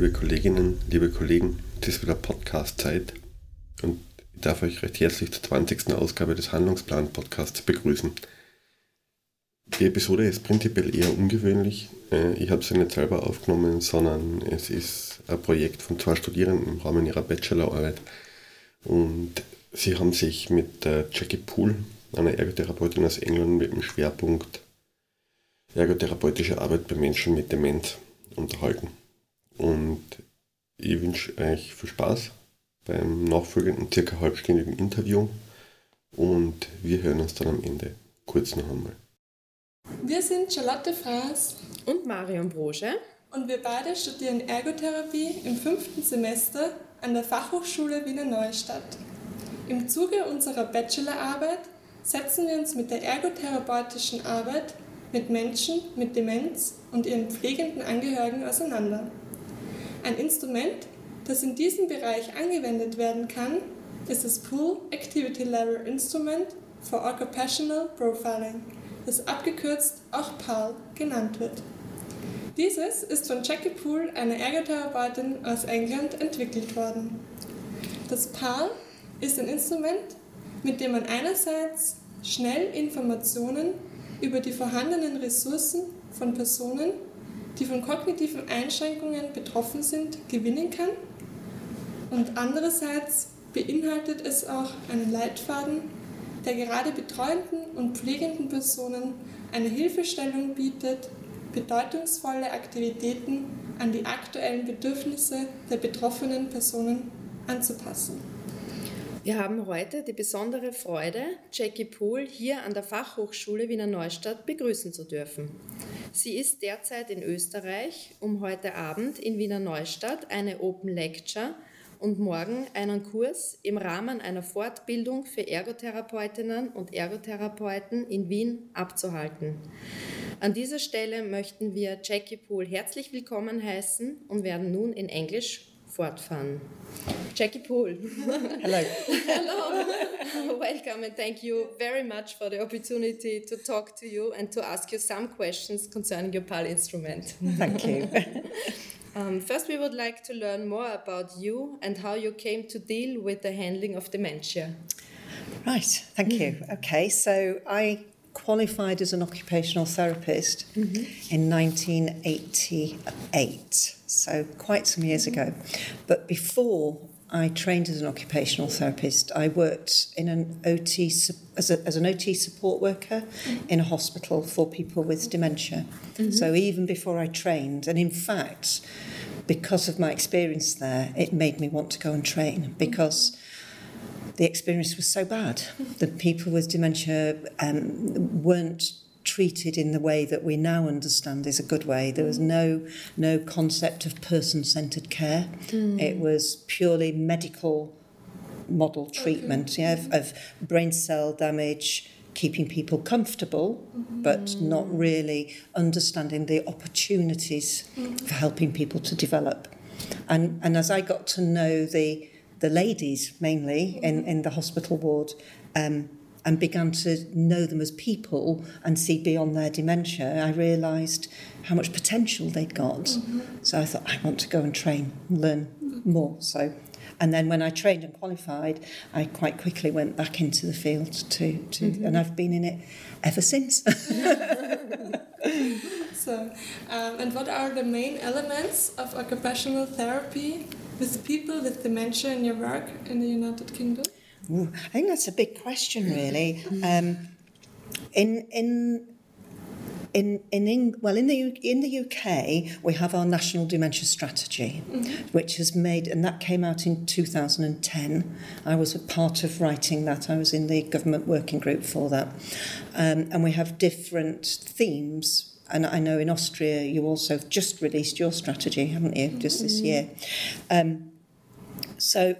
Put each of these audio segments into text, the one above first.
liebe Kolleginnen, liebe Kollegen, es ist wieder Podcast-Zeit und ich darf euch recht herzlich zur 20. Ausgabe des Handlungsplan-Podcasts begrüßen. Die Episode ist prinzipiell eher ungewöhnlich. Äh, ich habe sie nicht selber aufgenommen, sondern es ist ein Projekt von zwei Studierenden im Rahmen ihrer Bachelorarbeit. Und sie haben sich mit Jackie Poole, einer Ergotherapeutin aus England, mit dem Schwerpunkt ergotherapeutische Arbeit bei Menschen mit Demenz unterhalten. Und ich wünsche euch viel Spaß beim nachfolgenden circa halbstündigen Interview und wir hören uns dann am Ende kurz noch einmal. Wir sind Charlotte Fraß und Marion Broge und wir beide studieren Ergotherapie im fünften Semester an der Fachhochschule Wiener Neustadt. Im Zuge unserer Bachelorarbeit setzen wir uns mit der ergotherapeutischen Arbeit mit Menschen mit Demenz und ihren pflegenden Angehörigen auseinander. Ein Instrument, das in diesem Bereich angewendet werden kann, ist das Pool Activity Level Instrument for Occupational Profiling, das abgekürzt auch PAL genannt wird. Dieses ist von Jackie Poole, einer Ergotherapeutin aus England, entwickelt worden. Das PAL ist ein Instrument, mit dem man einerseits schnell Informationen über die vorhandenen Ressourcen von Personen, die von kognitiven Einschränkungen betroffen sind, gewinnen kann. Und andererseits beinhaltet es auch einen Leitfaden, der gerade betreuenden und pflegenden Personen eine Hilfestellung bietet, bedeutungsvolle Aktivitäten an die aktuellen Bedürfnisse der betroffenen Personen anzupassen. Wir haben heute die besondere Freude, Jackie Poole hier an der Fachhochschule Wiener Neustadt begrüßen zu dürfen. Sie ist derzeit in Österreich, um heute Abend in Wiener Neustadt eine Open Lecture und morgen einen Kurs im Rahmen einer Fortbildung für Ergotherapeutinnen und Ergotherapeuten in Wien abzuhalten. An dieser Stelle möchten wir Jackie Poole herzlich willkommen heißen und werden nun in Englisch fortfahren. Jackie Pool. Hello. Hello. Welcome and thank you very much for the opportunity to talk to you and to ask you some questions concerning your PAL instrument. Thank you. um, first, we would like to learn more about you and how you came to deal with the handling of dementia. Right, thank you. Okay, so I qualified as an occupational therapist mm-hmm. in 1988, so quite some years ago. But before I trained as an occupational therapist, I worked in an OT as, a, as an OT support worker mm-hmm. in a hospital for people with dementia. Mm-hmm. So even before I trained, and in fact, because of my experience there, it made me want to go and train because the experience was so bad. The people with dementia um, weren't treated in the way that we now understand is a good way. There was no no concept of person-centered care. Mm. It was purely medical model treatment okay. yeah, of, of brain cell damage, keeping people comfortable, mm-hmm. but not really understanding the opportunities mm-hmm. for helping people to develop. And and as I got to know the the ladies mainly in, in the hospital ward um, and began to know them as people and see beyond their dementia, I realised how much potential they'd got. Mm-hmm. So I thought, I want to go and train, learn mm-hmm. more. So, and then when I trained and qualified, I quite quickly went back into the field to, to mm-hmm. and I've been in it ever since. so, um, and what are the main elements of occupational therapy with people with dementia in your work in the United Kingdom? Ooh, I think that's a big question, really. Um, in in in, in, in well in the in the UK we have our national dementia strategy mm-hmm. which has made and that came out in 2010 I was a part of writing that I was in the government working group for that um, and we have different themes and I know in Austria you also have just released your strategy haven't you just this year? Um, so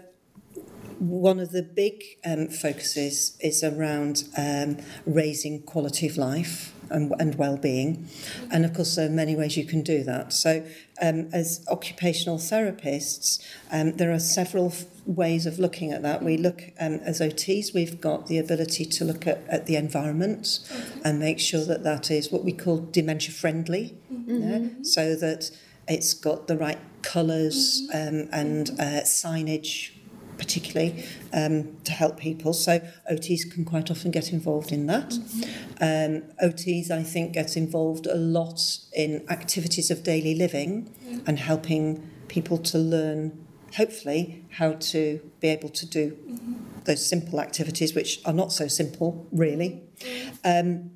one of the big um, focuses is around um, raising quality of life and, and well-being and of course there are many ways you can do that so um, as occupational therapists um, there are several f- ways of looking at that we look um, as OTs we've got the ability to look at, at the environment okay. and make sure that that is what we call dementia friendly mm-hmm. yeah? so that it's got the right colors um, and uh, signage, particularly um, to help people. So OTs can quite often get involved in that. Um, OTs, I think, gets involved a lot in activities of daily living and helping people to learn, hopefully, how to be able to do those simple activities, which are not so simple, really. Um,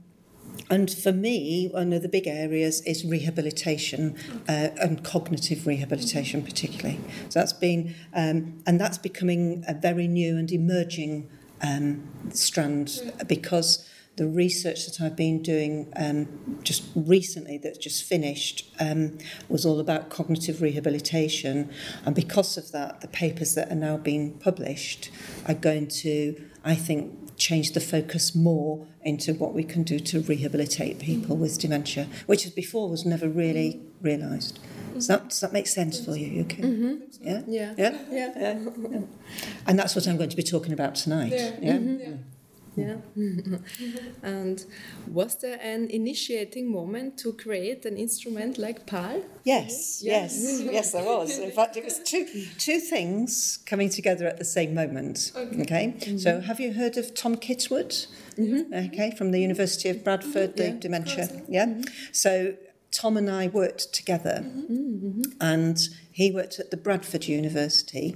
and for me, one of the big areas is rehabilitation uh, and cognitive rehabilitation, particularly. So that's been, um, and that's becoming a very new and emerging um, strand because the research that I've been doing um, just recently, that's just finished, um, was all about cognitive rehabilitation. And because of that, the papers that are now being published are going to, I think, change the focus more into what we can do to rehabilitate people with dementia, which as before was never really realised. Does that, does that make sense for you? Okay. Mm-hmm. Yeah? Yeah. Yeah? Yeah. Yeah. And that's what I'm going to be talking about tonight. Yeah. Yeah? Mm-hmm. Yeah. Yeah. and was there an initiating moment to create an instrument like PAL? Yes, Yeah. yes, yes, there was. In fact, it was two two things coming together at the same moment. Okay. So, mm-hmm. have you heard of Tom Kitwood? Okay, from the University of Bradford, mm-hmm. the Yeah. dementia. Yeah. So. Tom and I worked together, mm-hmm. and he worked at the Bradford University,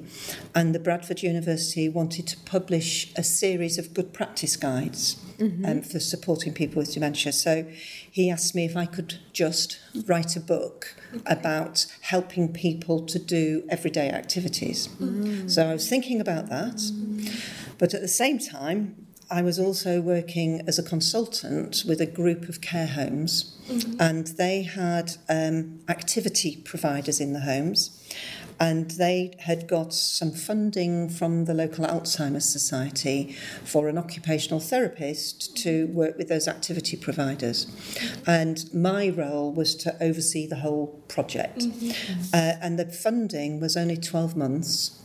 and the Bradford University wanted to publish a series of good practice guides um, for supporting people with dementia. So he asked me if I could just write a book about helping people to do everyday activities. So I was thinking about that, but at the same time, I was also working as a consultant with a group of care homes, and they had um, activity providers in the homes. And they had got some funding from the local Alzheimer's Society for an occupational therapist to work with those activity providers. And my role was to oversee the whole project. Uh, and the funding was only 12 months.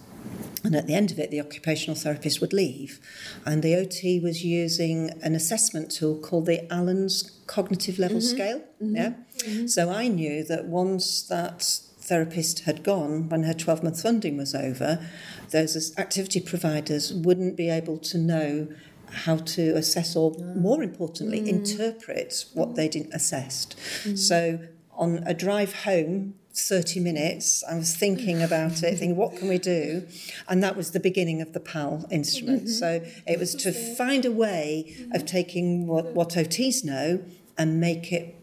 And at the end of it, the occupational therapist would leave. And the OT was using an assessment tool called the Allen's Cognitive Level mm-hmm. Scale. Mm-hmm. Yeah. Mm-hmm. So I knew that once that therapist had gone, when her 12 month funding was over, those activity providers wouldn't be able to know how to assess or, ah. more importantly, mm. interpret what mm. they'd assessed. So on a drive home, 30 minutes, I was thinking about it, thinking, what can we do? And that was the beginning of the PAL instrument. So it was to find a way of taking what, what OTs know and make it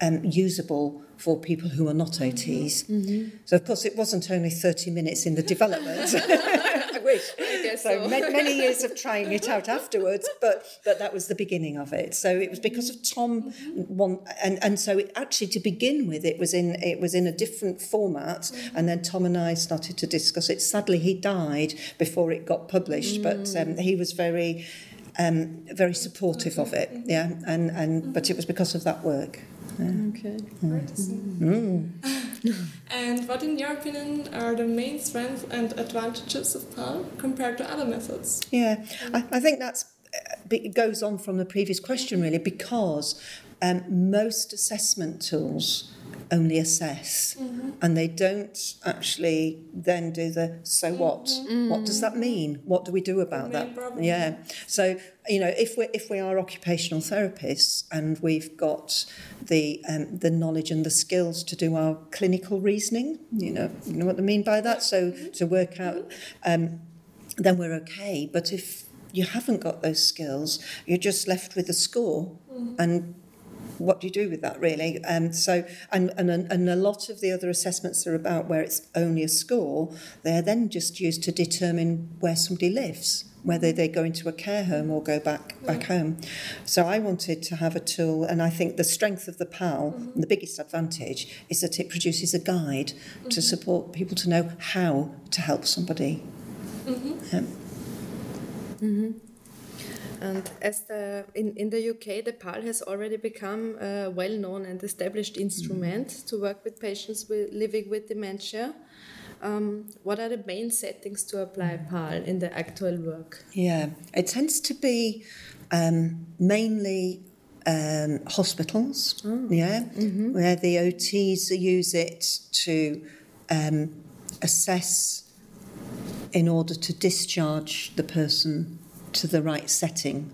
um, usable for people who are not mm-hmm. OTs. Mm-hmm. So, of course, it wasn't only 30 minutes in the development. I wish. I guess so so. many, many years of trying it out afterwards, but but that was the beginning of it. So it was because of Tom, mm-hmm. one, and and so it actually to begin with, it was in it was in a different format, and then Tom and I started to discuss it. Sadly, he died before it got published, but mm. um, he was very. Um, very supportive of it, yeah, and, and but it was because of that work. Okay. Great to see. And what, in your opinion, are the main strengths and advantages of PAL compared to other methods? Yeah, I, I think that's it goes on from the previous question really because um, most assessment tools only assess. Mm-hmm. And they don't actually then do the so mm-hmm. what? What does that mean? What do we do about that? problem. yeah. So you know if we if we are occupational therapists and we've got the um, the knowledge and the skills to do our clinical reasoning you know you know what I mean by that? So mm-hmm. to work out um, then we're okay. But if you haven't got those skills, you're just left with a score. And what do you do with that, really? Um, so, and, and, and a lot of the other assessments are about where it's only a score. They're then just used to determine where somebody lives, whether they go into a care home or go back back home. So I wanted to have a tool, and I think the strength of the PAL, and the biggest advantage, is that it produces a guide to support people to know how to help somebody. Um, And as the in, in the UK, the PAL has already become a well-known and established instrument to work with patients with, living with dementia. Um, what are the main settings to apply PAL in the actual work? Yeah, it tends to be um, mainly um, hospitals, yeah, where the OTs use it to um, assess in order to discharge the person to the right setting.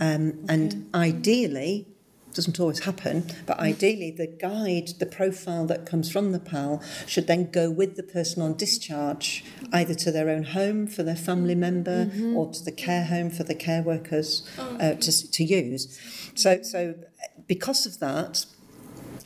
um, And ideally, doesn't always happen, but ideally the guide, the profile that comes from the PAL should then go with the person on discharge, either to their own home for their family member or to the care home for the care workers uh, to, to use. So, so because of that,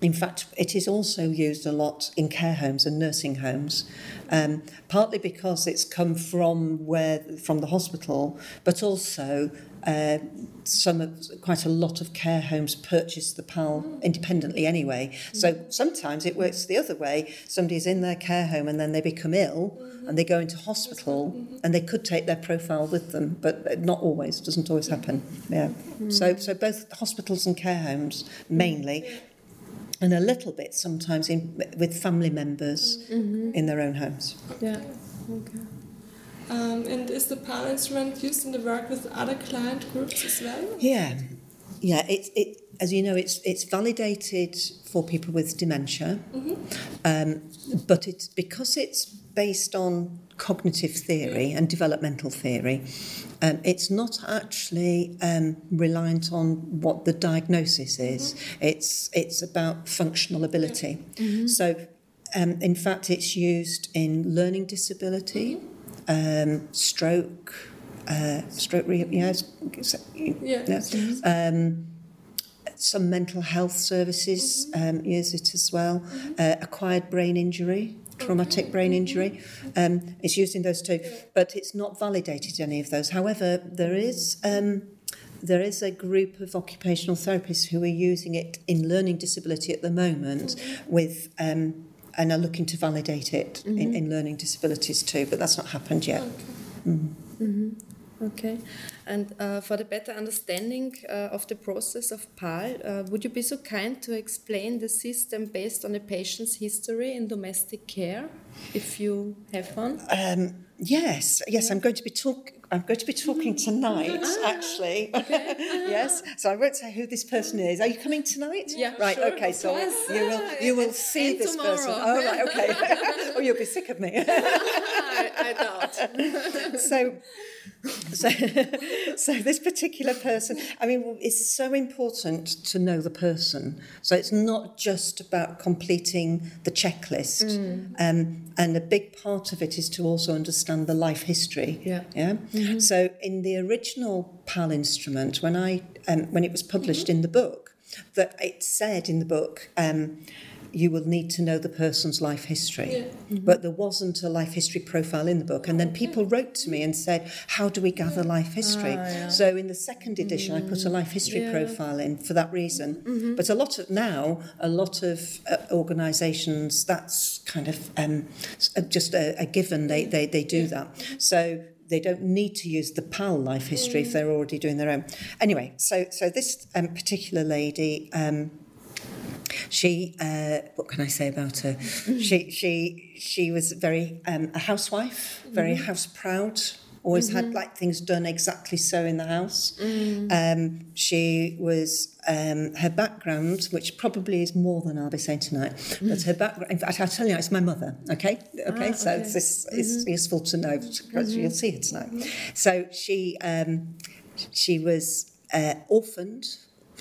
in fact, it is also used a lot in care homes and nursing homes, um, partly because it's come from where from the hospital, but also uh, some of, quite a lot of care homes purchase the PAL independently anyway. So sometimes it works the other way. Somebody's in their care home and then they become ill and they go into hospital and they could take their profile with them, but not always. Doesn't always happen. Yeah. So so both hospitals and care homes mainly and a little bit sometimes in, with family members in their own homes. Yeah. Okay. Um, and is the PAL instrument used in the work with other client groups as well? Yeah, yeah. It, it as you know, it's it's validated for people with dementia, um, but it's because it's based on cognitive theory and developmental theory. Um, it's not actually um, reliant on what the diagnosis is. It's it's about functional ability. So, um, in fact, it's used in learning disability, um, stroke, uh, stroke rehab. Yeah, Yeah. yeah. Some mental health services um, use it as well. Uh, acquired brain injury, traumatic brain injury. Um, it's used in those two, but it's not validated any of those. However, there is. Um, there is a group of occupational therapists who are using it in learning disability at the moment with um, and are looking to validate it in, in learning disabilities too, but that's not happened yet. Okay. And uh, for the better understanding uh, of the process of PAL, uh, would you be so kind to explain the system based on a patient's history in domestic care, if you have one? Um, yes, yes, I'm going to be talk. I'm going to be talking tonight, actually. yes, so I won't say who this person is. Are you coming tonight? Yeah, Right. sure, okay. So course. you will you will see And this person. Oh, right. Okay. oh, you'll be sick of me. I, I doubt. so, so, so this particular person, I mean, it's so important to know the person. So it's not just about completing the checklist. Um, and a big part of it is to also understand the life history. Yeah. Yeah. So in the original PAL instrument, when I um, when it was published in the book, that it said in the book. Um, you will need to know the person's life history. Yeah. But there wasn't a life history profile in the book. And then people wrote to me and said, How do we gather life history? So in the second edition, I put a life history Yeah. profile in for that reason. But a lot of now, a lot of uh, organisations, that's kind of um, uh, just a, a given. They, they, they do that. So they don't need to use the PAL life history if they're already doing their own. Anyway, so so this um, particular lady. Um, she uh, what can I say about her? she she she was very um, a housewife, very house proud. Always had like things done exactly so in the house. Um, she was um, her background, which probably is more than I'll be saying tonight. But her background, in fact, I'll tell you, it's my mother. Okay, okay. so this is useful to know because you'll see her tonight. So she um, she was uh, orphaned.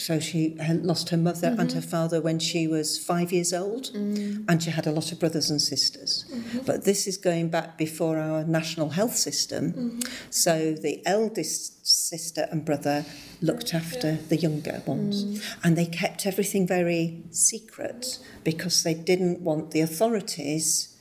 So she had lost her mother and her mm-hmm. father when she was five years old, mm. and she had a lot of brothers and sisters. Mm-hmm. But this is going back before our national health system. Mm-hmm. So the eldest sister and brother looked after the younger ones, mm. and they kept everything very secret because they didn't want the authorities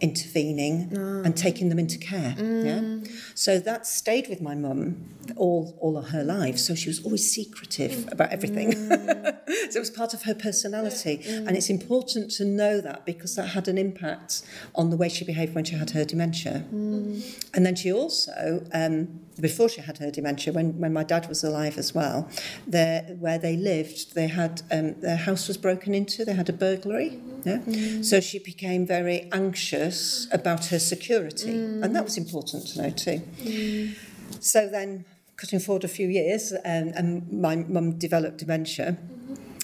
intervening ah. and taking them into care. Yeah. Mm. So that stayed with my mum all all of her life. So she was always secretive about everything. Mm. so it was part of her personality, and it's important to know that because that had an impact on the way she behaved when she had her dementia. Mm. And then she also, um, before she had her dementia, when, when my dad was alive as well, there where they lived, they had um, their house was broken into. They had a burglary. Mm-hmm. Yeah. So she became very anxious about her security, and that was important to know too. So then, cutting forward a few years, um, and my mum developed dementia.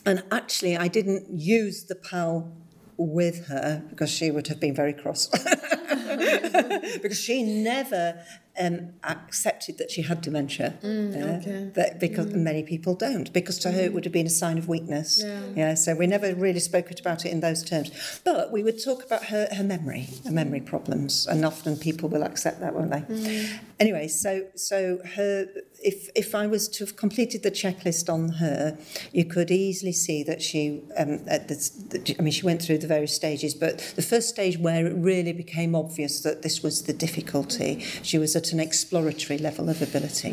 And actually, I didn't use the PAL with her because she would have been very cross. because she never um, accepted that she had dementia. Mm, yeah, okay. that because many people don't, because to her it would have been a sign of weakness. Yeah. yeah. so we never really spoke about it in those terms. But we would talk about her, her memory, her memory problems, and often people will accept that, won't they? Anyway, so so her if if I was to have completed the checklist on her, you could easily see that she um, at the, I mean she went through the various stages, but the first stage where it really became obvious that this was the difficulty, she was at an exploratory level of ability,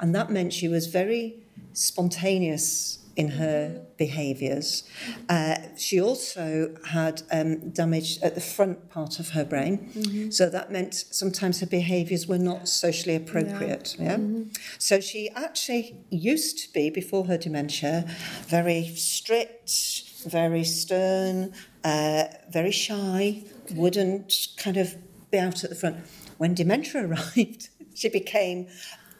and that meant she was very spontaneous in her behaviours. Uh, she also had um, damage at the front part of her brain, so that meant sometimes her behaviours were not socially appropriate. Yeah. So she actually used to be before her dementia very strict, very stern, uh, very shy, wouldn't kind of be out at the front. When dementia arrived, she became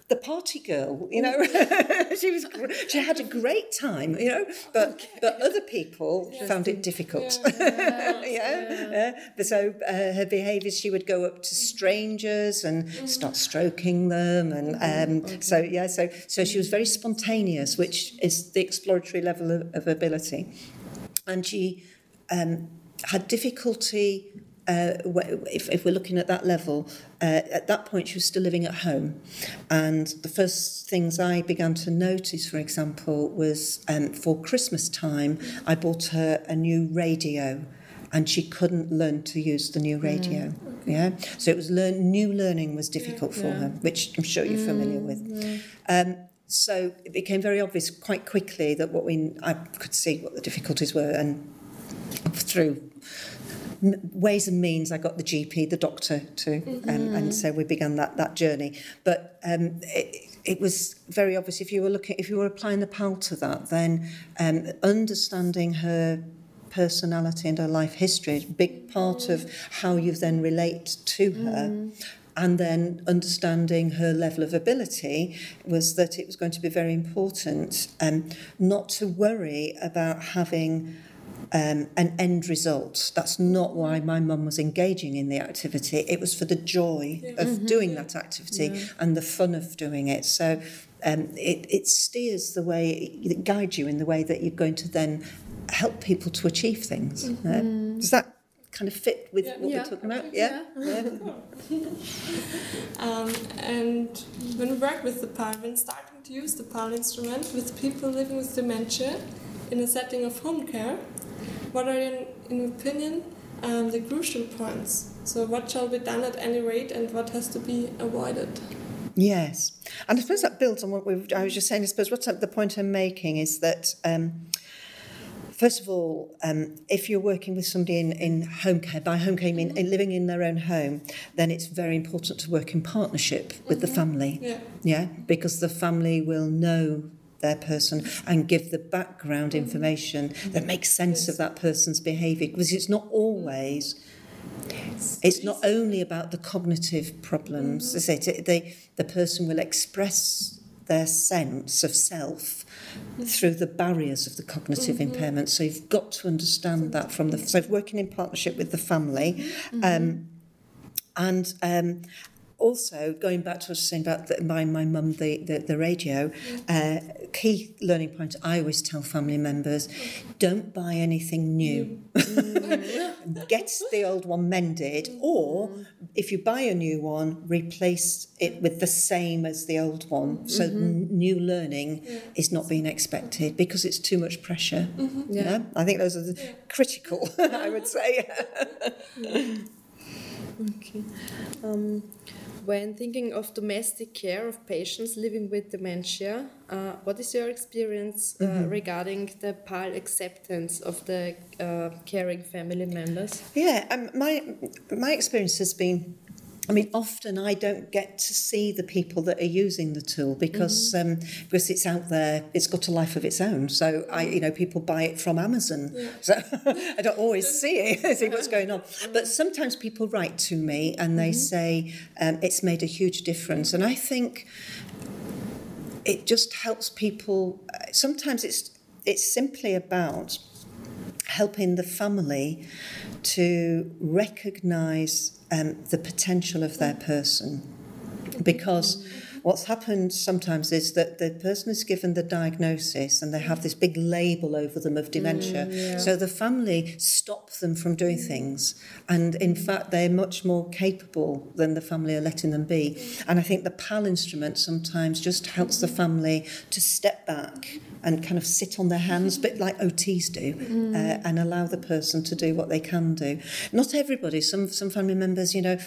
the party girl, you know. she was she had a great time, you know, but but other people found it difficult. Yeah, yeah. But So uh, her behaviours, she would go up to strangers and start stroking them, and um, so yeah, so so she was very spontaneous, which is the exploratory level of, of ability, and she um, had difficulty. Uh, if, if we're looking at that level, uh, at that point she was still living at home. And the first things I began to notice, for example, was um, for Christmas time, I bought her a new radio and she couldn't learn to use the new radio. Yeah, so it was learn new learning was difficult for her, which I'm sure you're familiar with. Um, so it became very obvious quite quickly that what we I could see what the difficulties were, and through m- ways and means, I got the GP, the doctor too, um, and so we began that that journey. But um, it, it was very obvious if you were looking, if you were applying the PAL to that, then um, understanding her personality and her life history is a big part of how you then relate to her. And then understanding her level of ability was that it was going to be very important um, not to worry about having um, an end result. That's not why my mum was engaging in the activity. It was for the joy of doing that activity and the fun of doing it. So um, it, it steers the way, it guides you in the way that you're going to then help people to achieve things. yeah? Does that kind of fit with what Yeah. we're talking about? Yeah. yeah. Um, and when we work with the PAL, when starting to use the PAL instrument with people living with dementia in a setting of home care, what are, in, in opinion, um, the crucial points? So, what shall be done at any rate and what has to be avoided? Yes, and I suppose that builds on what we I was just saying. I suppose what's the point I'm making is that. Um, First of all, um, if you're working with somebody in, in home care, by home care I mean in living in their own home, then it's very important to work in partnership with the family. Yeah. Yeah, because the family will know their person and give the background information that makes sense of that person's behaviour. Because it's not always it's not only about the cognitive problems, is it? They, the person will express their sense of self through the barriers of the cognitive impairment. So you've got to understand that from the so working in partnership with the family, um, and um, also going back to what I was saying about the, my my mum the, the the radio. Uh, key learning point I always tell family members: don't buy anything new. Get the old one mended, or if you buy a new one, replace it with the same as the old one. So n- new learning is not being expected because it's too much pressure. Yeah. I think those are the critical. I would say. Okay. Um, when thinking of domestic care of patients living with dementia, uh, what is your experience uh, regarding the PAL acceptance of the uh, caring family members? Yeah, um, my my experience has been. I mean, often I don't get to see the people that are using the tool because mm-hmm. um, because it's out there. It's got a life of its own. So I, mm. you know, people buy it from Amazon. So I don't always see it, see what's going on. Mm-hmm. But sometimes people write to me and they mm-hmm. say um, it's made a huge difference. And I think it just helps people. Uh, sometimes it's it's simply about helping the family to recognise um, the potential of their person, because what's happened sometimes is that the person is given the diagnosis and they have this big label over them of dementia. Mm, yeah. So the family stop them from doing things. And in fact, they're much more capable than the family are letting them be. And I think the PAL instrument sometimes just helps the family to step back and kind of sit on their hands, a bit like OTs do, mm. uh, and allow the person to do what they can do. Not everybody, some, some family members, you know,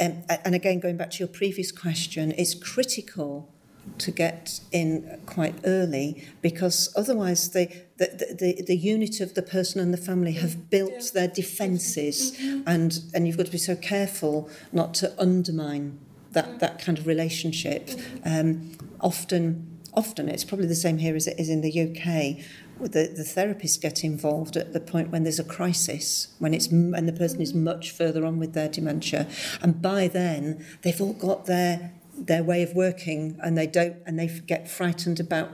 um, and again, going back to your previous question, it's critical to get in quite early because otherwise the, the, the, the unit of the person and the family have built yeah. their defences mm-hmm. and, and you've got to be so careful not to undermine that, that kind of relationship. Mm-hmm. Um, often, often it's probably the same here as it is in the UK the, the therapists get involved at the point when there's a crisis, when it's and the person is much further on with their dementia, and by then they've all got their their way of working, and they don't and they get frightened about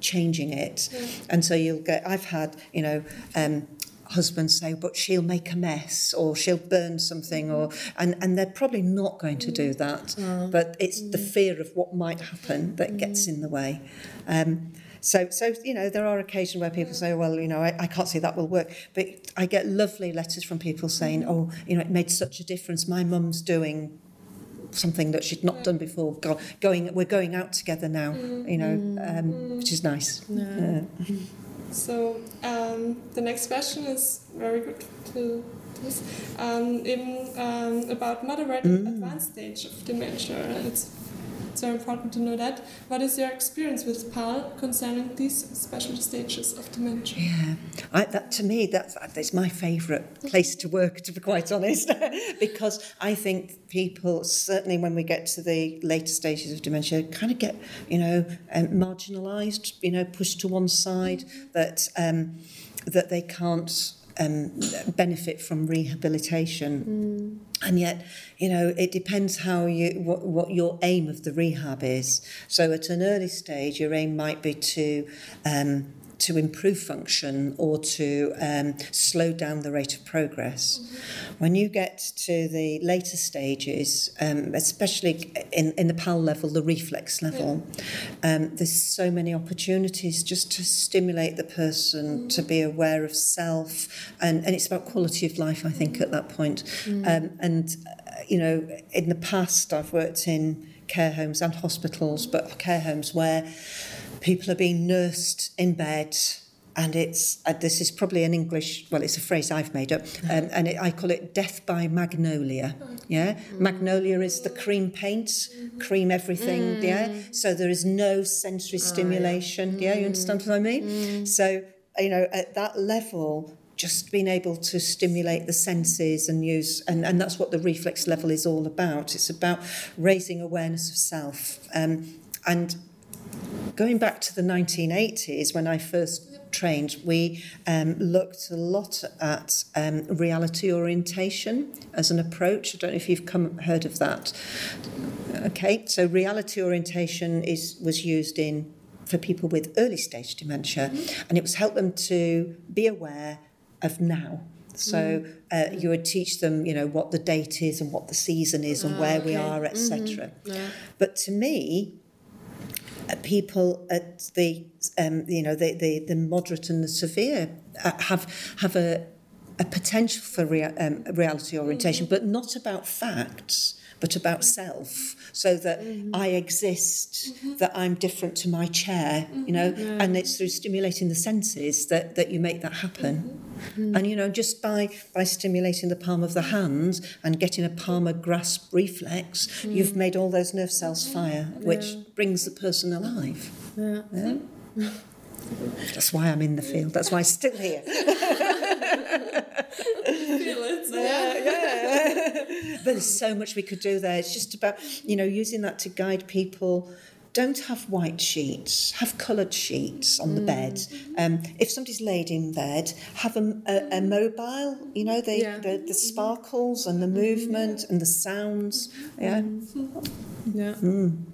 changing it, yeah. and so you'll get. I've had you know. Um, husbands say but she'll make a mess or she'll burn something or and and they're probably not going to do that mm. but it's the mm. fear of what might happen that gets in the way um, so, so you know, there are occasions where people say, well, you know, I, I can't see that will work. But I get lovely letters from people saying, oh, you know, it made such a difference. My mum's doing something that she'd not done before. Go, going, we're going out together now, you know, um, which is nice. Yeah. So um, the next question is very good to this. Um, in, um, about moderate mm. advanced stage of dementia. It's it's very important to know that. What is your experience with PAL concerning these special stages of dementia? Yeah, I, that to me that's that's my favourite place to work, to be quite honest, because I think people certainly when we get to the later stages of dementia kind of get you know um, marginalised, you know, pushed to one side that um, that they can't um, benefit from rehabilitation. Mm. And yet, you know, it depends how you what, what your aim of the rehab is. So at an early stage, your aim might be to um, to improve function or to um, slow down the rate of progress. Mm-hmm. When you get to the later stages, um, especially in, in the PAL level, the reflex level, yeah. um, there's so many opportunities just to stimulate the person mm-hmm. to be aware of self, and, and it's about quality of life, I think, at that point. Mm-hmm. and, uh, you know, in the past, I've worked in care homes and hospitals, but care homes where people are being nursed in bed and it's uh, this is probably an English well it's a phrase I've made up um, and it, I call it death by magnolia yeah mm. magnolia is the cream paint mm-hmm. cream everything mm. yeah so there is no sensory stimulation oh, yeah. yeah you understand what I mean mm. so you know at that level just being able to stimulate the senses and use and, and that's what the reflex level is all about it's about raising awareness of self um, and going back to the 1980s when I first trained, we um, looked a lot at um, reality orientation as an approach. I don't know if you've come heard of that. Okay, so reality orientation is was used in for people with early stage dementia, mm-hmm. and it was help them to be aware of now. So uh, you would teach them, you know, what the date is and what the season is and where okay. we are, etc. Mm-hmm. Yeah. But to me, people at the um, you know the, the, the moderate and the severe uh, have have a a potential for rea- um, reality orientation, but not about facts, but about self. So that mm-hmm. I exist, mm-hmm. that I'm different to my chair, mm-hmm. you know, yeah. and it's through stimulating the senses that, that you make that happen. Mm-hmm. Mm. And you know, just by by stimulating the palm of the hand and getting a palmar grasp reflex, mm. you've made all those nerve cells fire, which yeah. brings the person alive. Yeah. yeah? That's why I'm in the field. That's why I'm still here. Feel it. Yeah, yeah. but there's so much we could do there. It's just about, you know, using that to guide people don't have white sheets, have coloured sheets on the mm. bed. Um, if somebody's laid in bed, have a, a, a mobile, you know, the, yeah. the, the, sparkles and the movement and the sounds. Yeah. Yeah. Mm.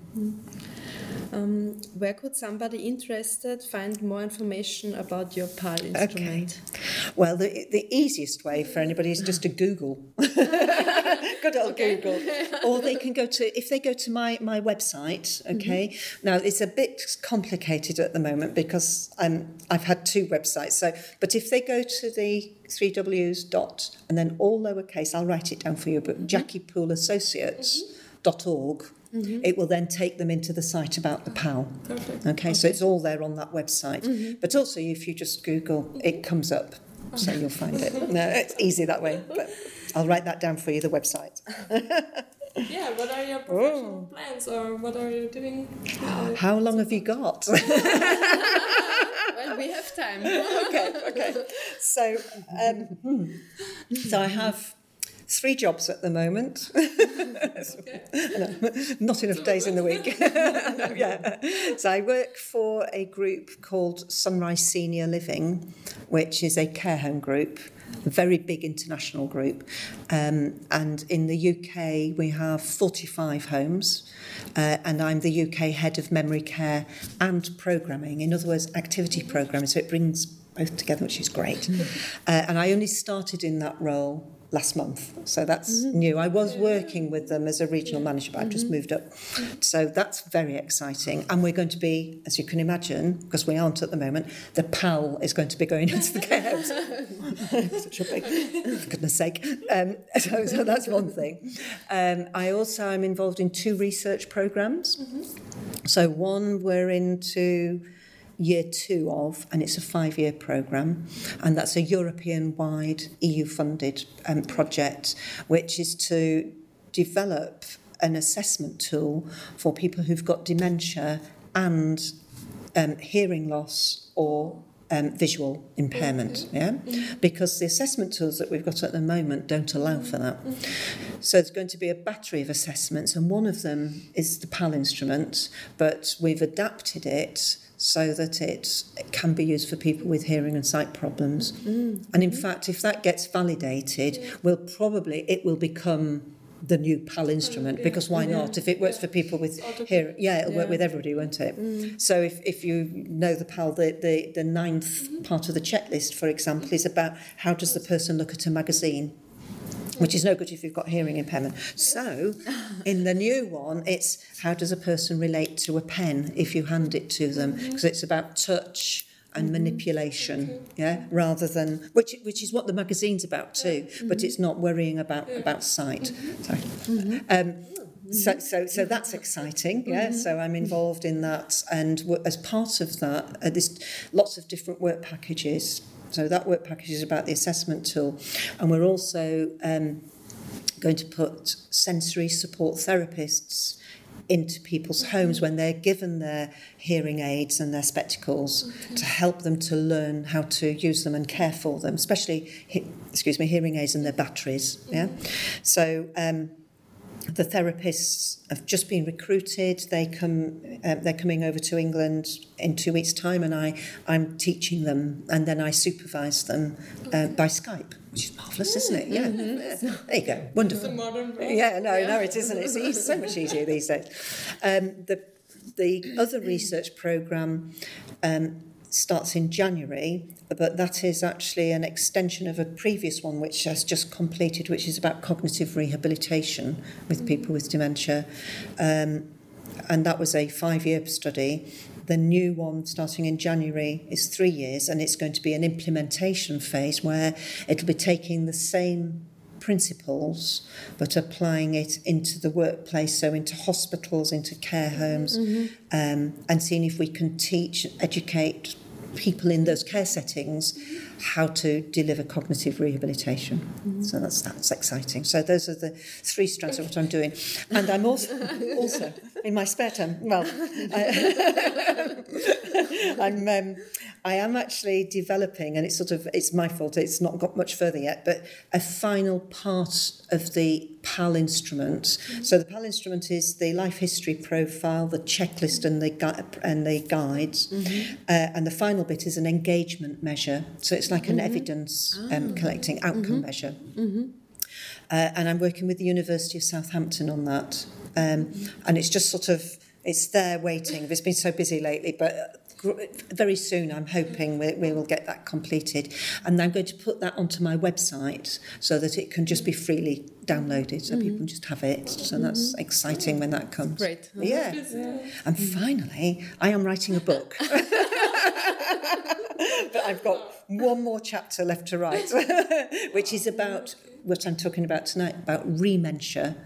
Um, where could somebody interested find more information about your PAL instrument? Okay. Well, the, the easiest way for anybody is just to Google. Good old okay. Google. Or they can go to, if they go to my, my website, okay. Mm-hmm. Now, it's a bit complicated at the moment because I'm, I've had two websites. So, But if they go to the three W's dot, and then all lowercase, I'll write it down for you, but mm-hmm. Jackie Pool Associates. Mm-hmm. Dot org, Mm-hmm. It will then take them into the site about the PAL. Perfect. Okay, okay. so it's all there on that website. Mm-hmm. But also, if you just Google, it comes up, so you'll find it. No, it's easy that way. But I'll write that down for you, the website. yeah, what are your professional oh. plans or what are you doing? Uh, How long have you got? well, we have time. okay, okay. So, um, so I have three jobs at the moment. no, not enough days in the week. yeah. So I work for a group called Sunrise Senior Living, which is a care home group a very big international group. Um, and in the UK, we have 45 homes, uh, and I'm the UK head of memory care and programming, in other words, activity programming. So it brings both together, which is great. Uh, and I only started in that role last month. So that's mm-hmm. new. I was working with them as a regional manager, but I've just mm-hmm. moved up. So that's very exciting. And we're going to be, as you can imagine, because we aren't at the moment, the PAL is going to be going into the care. Such a big, for goodness sake. Um, so, so that's one thing. Um, I also am involved in two research programs. Mm-hmm. So one we're into year two of, and it's a five year programme, and that's a European wide EU funded um, project, which is to develop an assessment tool for people who've got dementia and um, hearing loss or um, visual impairment, yeah? Because the assessment tools that we've got at the moment don't allow for that. So there's going to be a battery of assessments, and one of them is the PAL instrument, but we've adapted it so that it, can be used for people with hearing and sight problems. Mm. And in fact, if that gets validated, yeah. we'll probably it will become the new PAL instrument yeah. because why yeah. not? If it works for people with hearing, yeah, it'll work with everybody, won't it? Mm. So if, if you know the PAL, the, the, the ninth mm-hmm. part of the checklist, for example, is about how does the person look at a magazine which is no good if you've got hearing impairment. So, in the new one, it's how does a person relate to a pen if you hand it to them? Because it's about touch and mm-hmm. manipulation, yeah, rather than which which is what the magazine's about too, mm-hmm. but it's not worrying about about sight. Mm-hmm. Sorry. Mm-hmm. Um, so, so, so that's exciting, yeah. Mm-hmm. So I'm involved in that, and as part of that, uh, there's lots of different work packages so that work package is about the assessment tool. And we're also um, going to put sensory support therapists into people's homes when they're given their hearing aids and their spectacles okay. to help them to learn how to use them and care for them, especially, excuse me, hearing aids and their batteries. Yeah. Mm-hmm. So um, the therapists have just been recruited. They come, uh, they're coming over to England in two weeks' time, and I, I'm teaching them, and then I supervise them uh, by Skype, which is marvelous, isn't it? Yeah, mm-hmm. there you go, wonderful. Yeah, no, no, it isn't. It's easy, so much easier these days. Um, the the other research program um, starts in January, but that is actually an extension of a previous one which has just completed, which is about cognitive rehabilitation with people with dementia. Um, and that was a five year study. The new one, starting in January, is three years, and it's going to be an implementation phase where it'll be taking the same principles but applying it into the workplace, so into hospitals, into care homes, mm-hmm. um, and seeing if we can teach, educate people in those care settings how to deliver cognitive rehabilitation. Mm-hmm. So that's that's exciting. So those are the three strands of what I'm doing, and I'm also also in my spare time. Well, I, I'm um, I am actually developing, and it's sort of it's my fault. It's not got much further yet, but a final part of the PAL instrument. Mm-hmm. So the PAL instrument is the life history profile, the checklist, and the gui- and the guides, mm-hmm. uh, and the final bit is an engagement measure. So it's like an mm-hmm. evidence um, ah. collecting outcome mm-hmm. measure. Mm-hmm. Uh, and I'm working with the University of Southampton on that. Um, and it's just sort of it's there waiting. It's been so busy lately, but very soon I'm hoping we, we will get that completed. And I'm going to put that onto my website so that it can just be freely downloaded so mm-hmm. people can just have it. So mm-hmm. that's exciting when that comes. Great. Yeah. And finally, I am writing a book. but I've got one more chapter left to write, which is about what I'm talking about tonight about rementia.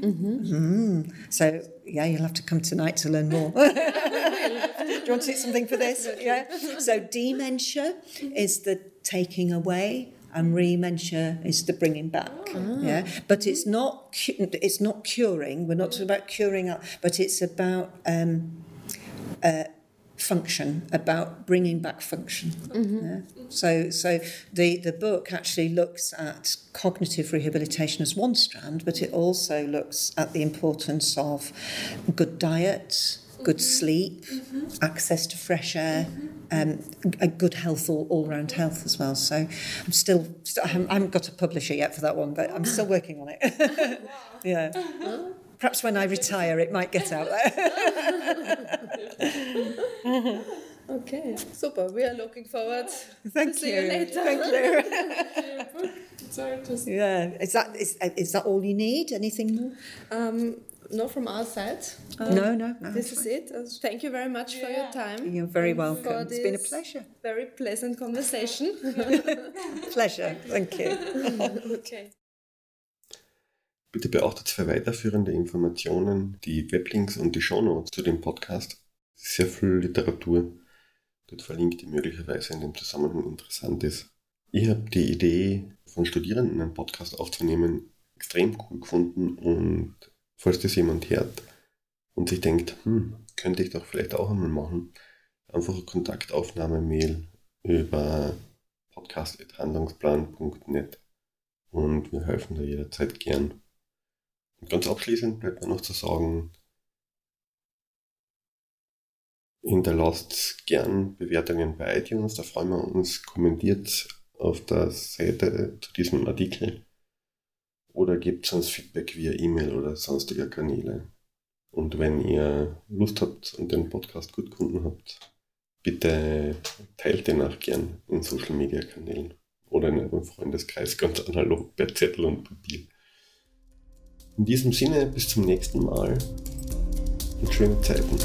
Mm-hmm. Mm. So, yeah, you'll have to come tonight to learn more. Do you want to do something for this? Yeah. So dementia is the taking away, and rementia is the bringing back. Oh. Yeah. But it's not it's not curing. We're not talking about curing up, but it's about um, uh, function, about bringing back function. Mm-hmm. Yeah? So, so the, the book actually looks at cognitive rehabilitation as one strand, but it also looks at the importance of good diet, good sleep, mm-hmm. access to fresh air, um, a good health, all, all round health as well. So I'm still, I haven't got a publisher yet for that one, but I'm still working on it. yeah. Perhaps when I retire, it might get out there. okay, super. We are looking forward. Thank to you. you later. Thank you. yeah, is that is, is that all you need? Anything more? Um, no, from our side. Um, no, no, no. This is it. Uh, thank you very much yeah. for your time. You're very welcome. It's been a pleasure. Very pleasant conversation. pleasure. Thank you. okay. Bitte beachtet für weiterführende Informationen die Weblinks und die Shownotes zu dem Podcast. Sehr viel Literatur dort verlinkt, die möglicherweise in dem Zusammenhang interessant ist. Ich habe die Idee, von Studierenden einen Podcast aufzunehmen, extrem cool gefunden und falls das jemand hört und sich denkt, hm, könnte ich doch vielleicht auch einmal machen, einfach eine Kontaktaufnahme-Mail über podcast.handlungsplan.net und wir helfen da jederzeit gern. Und ganz abschließend bleibt mir noch zu sagen, hinterlasst gern Bewertungen bei iTunes, da freuen wir uns, kommentiert auf der Seite zu diesem Artikel oder gebt uns Feedback via E-Mail oder sonstiger Kanäle. Und wenn ihr Lust habt und den Podcast gut gefunden habt, bitte teilt den auch gern in Social Media Kanälen oder in eurem Freundeskreis ganz analog per Zettel und Papier. In diesem Sinne, bis zum nächsten Mal und schöne Zeiten.